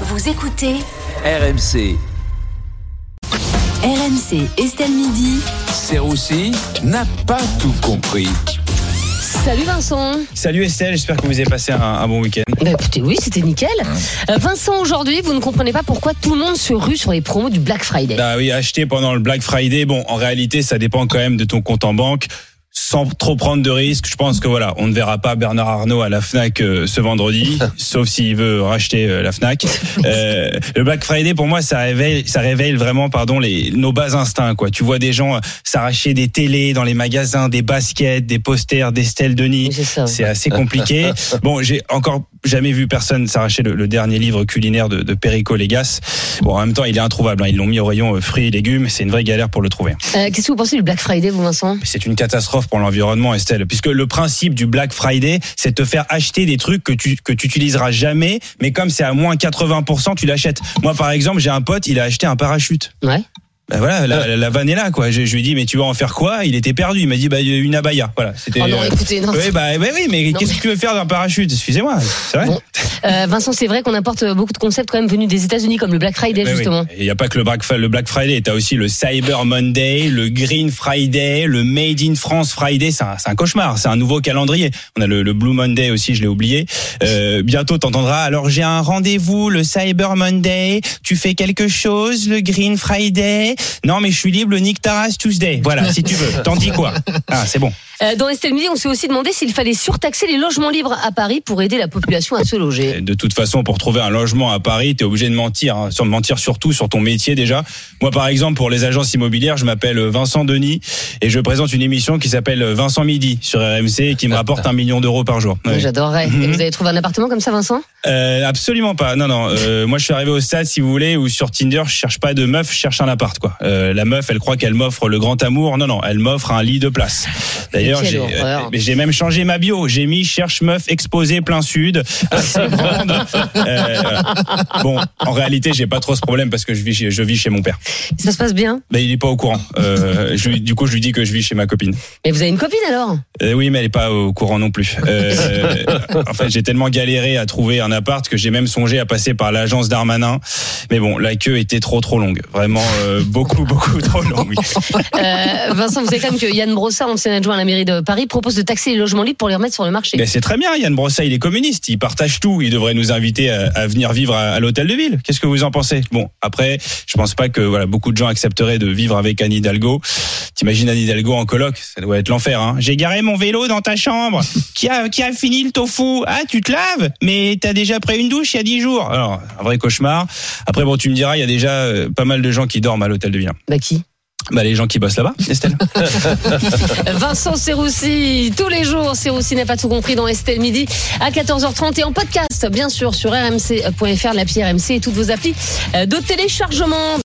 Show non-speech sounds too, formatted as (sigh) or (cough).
Vous écoutez RMC. RMC Estelle Midi. Serroussi n'a pas tout compris. Salut Vincent. Salut Estelle, j'espère que vous avez passé un, un bon week-end. Bah écoutez, oui, c'était nickel. Euh, Vincent, aujourd'hui, vous ne comprenez pas pourquoi tout le monde se rue sur les promos du Black Friday. Bah oui, acheter pendant le Black Friday, bon, en réalité, ça dépend quand même de ton compte en banque. Sans trop prendre de risques, je pense que voilà, on ne verra pas Bernard Arnault à la Fnac euh, ce vendredi, (laughs) sauf s'il veut racheter euh, la Fnac. Euh, le Black Friday, pour moi, ça réveille, ça réveille vraiment, pardon, les nos bas instincts. Quoi, tu vois des gens euh, s'arracher des télés dans les magasins, des baskets, des posters d'Estelle Denis. C'est ça. C'est assez compliqué. (laughs) Bon, j'ai encore jamais vu personne s'arracher le, le dernier livre culinaire de, de Perico Légas. Bon, en même temps, il est introuvable. hein. Ils l'ont mis au rayon fruits et légumes. C'est une vraie galère pour le trouver. Euh, Qu'est-ce que vous pensez du Black Friday, vous, Vincent? C'est une catastrophe pour l'environnement, Estelle, puisque le principe du Black Friday, c'est de te faire acheter des trucs que tu que tu utiliseras jamais, mais comme c'est à moins 80%, tu l'achètes. Moi, par exemple, j'ai un pote, il a acheté un parachute. Ouais. Ben voilà, la, la, la vanne est là, quoi. Je, je lui ai dit, mais tu vas en faire quoi? Il était perdu. Il m'a dit, bah une abaya. Voilà. C'était. Oh non, euh, écoutez, non. Oui, bah, bah oui, mais qu'est-ce mais- que tu veux faire d'un parachute? Excusez-moi, c'est vrai. Bon. Euh, Vincent, c'est vrai qu'on apporte beaucoup de concepts quand même venus des États-Unis, comme le Black Friday, oui. justement. Il n'y a pas que le Black, le Black Friday, tu as aussi le Cyber Monday, le Green Friday, le Made in France Friday. C'est un, c'est un cauchemar, c'est un nouveau calendrier. On a le, le Blue Monday aussi, je l'ai oublié. Euh, bientôt, t'entendras. Alors j'ai un rendez-vous le Cyber Monday. Tu fais quelque chose le Green Friday? Non, mais je suis libre Nick Taras Tuesday. Voilà, si tu veux. T'en dis quoi? Ah, c'est bon. Euh, dans Estelle Midi, on s'est aussi demandé s'il fallait surtaxer les logements libres à Paris pour aider la population à se loger. De toute façon, pour trouver un logement à Paris, tu es obligé de mentir. Hein. Sur mentir surtout sur ton métier déjà. Moi, par exemple, pour les agences immobilières, je m'appelle Vincent Denis et je présente une émission qui s'appelle Vincent Midi sur RMC et qui me rapporte un million d'euros par jour. Ouais. J'adorerais. Mhm. Et vous avez trouvé un appartement comme ça, Vincent? Euh, absolument pas. Non, non. Euh, moi, je suis arrivé au stade, si vous voulez, où sur Tinder, je cherche pas de meuf, je cherche un appart. Quoi. Euh, la meuf, elle croit qu'elle m'offre le grand amour. Non, non, elle m'offre un lit de place. D'ailleurs, J'ai horreur. euh, j'ai même changé ma bio. J'ai mis cherche meuf exposée plein sud, assez grande. Euh. Bon, en réalité, j'ai pas trop ce problème parce que je vis chez, je vis chez mon père. Ça se passe bien? Mais il est pas au courant. Euh, je, du coup, je lui dis que je vis chez ma copine. Mais vous avez une copine alors? Euh, oui, mais elle est pas au courant non plus. Euh, (laughs) en fait, j'ai tellement galéré à trouver un appart que j'ai même songé à passer par l'agence Darmanin. Mais bon, la queue était trop trop longue. Vraiment euh, beaucoup beaucoup trop longue. (laughs) Euh, Vincent, vous savez quand même que Yann Brossard, ancien adjoint à la mairie de Paris, propose de taxer les logements libres pour les remettre sur le marché. Mais c'est très bien, Yann Brossat, il est communiste, il partage tout. Il devrait nous inviter à, à venir vivre à, à l'hôtel de ville. Qu'est-ce que vous en pensez? Bon, après, je pense pas que voilà beaucoup de gens accepteraient de vivre avec Anne Hidalgo. T'imagines Anne Hidalgo en coloc Ça doit être l'enfer. Hein J'ai garé mon vélo dans ta chambre. Qui a, qui a fini le tofu? Ah, tu te laves? Mais t'as déjà pris une douche il y a dix jours. Alors, un vrai cauchemar. Après, bon, tu me diras, il y a déjà euh, pas mal de gens qui dorment à l'hôtel de ville. Bah qui? Bah, les gens qui bossent là-bas, Estelle. (laughs) Vincent Serroussi, tous les jours, Serroussi n'a pas tout compris dans Estelle Midi à 14h30 et en podcast, bien sûr, sur rmc.fr, l'appli RMC et toutes vos applis euh, de téléchargement.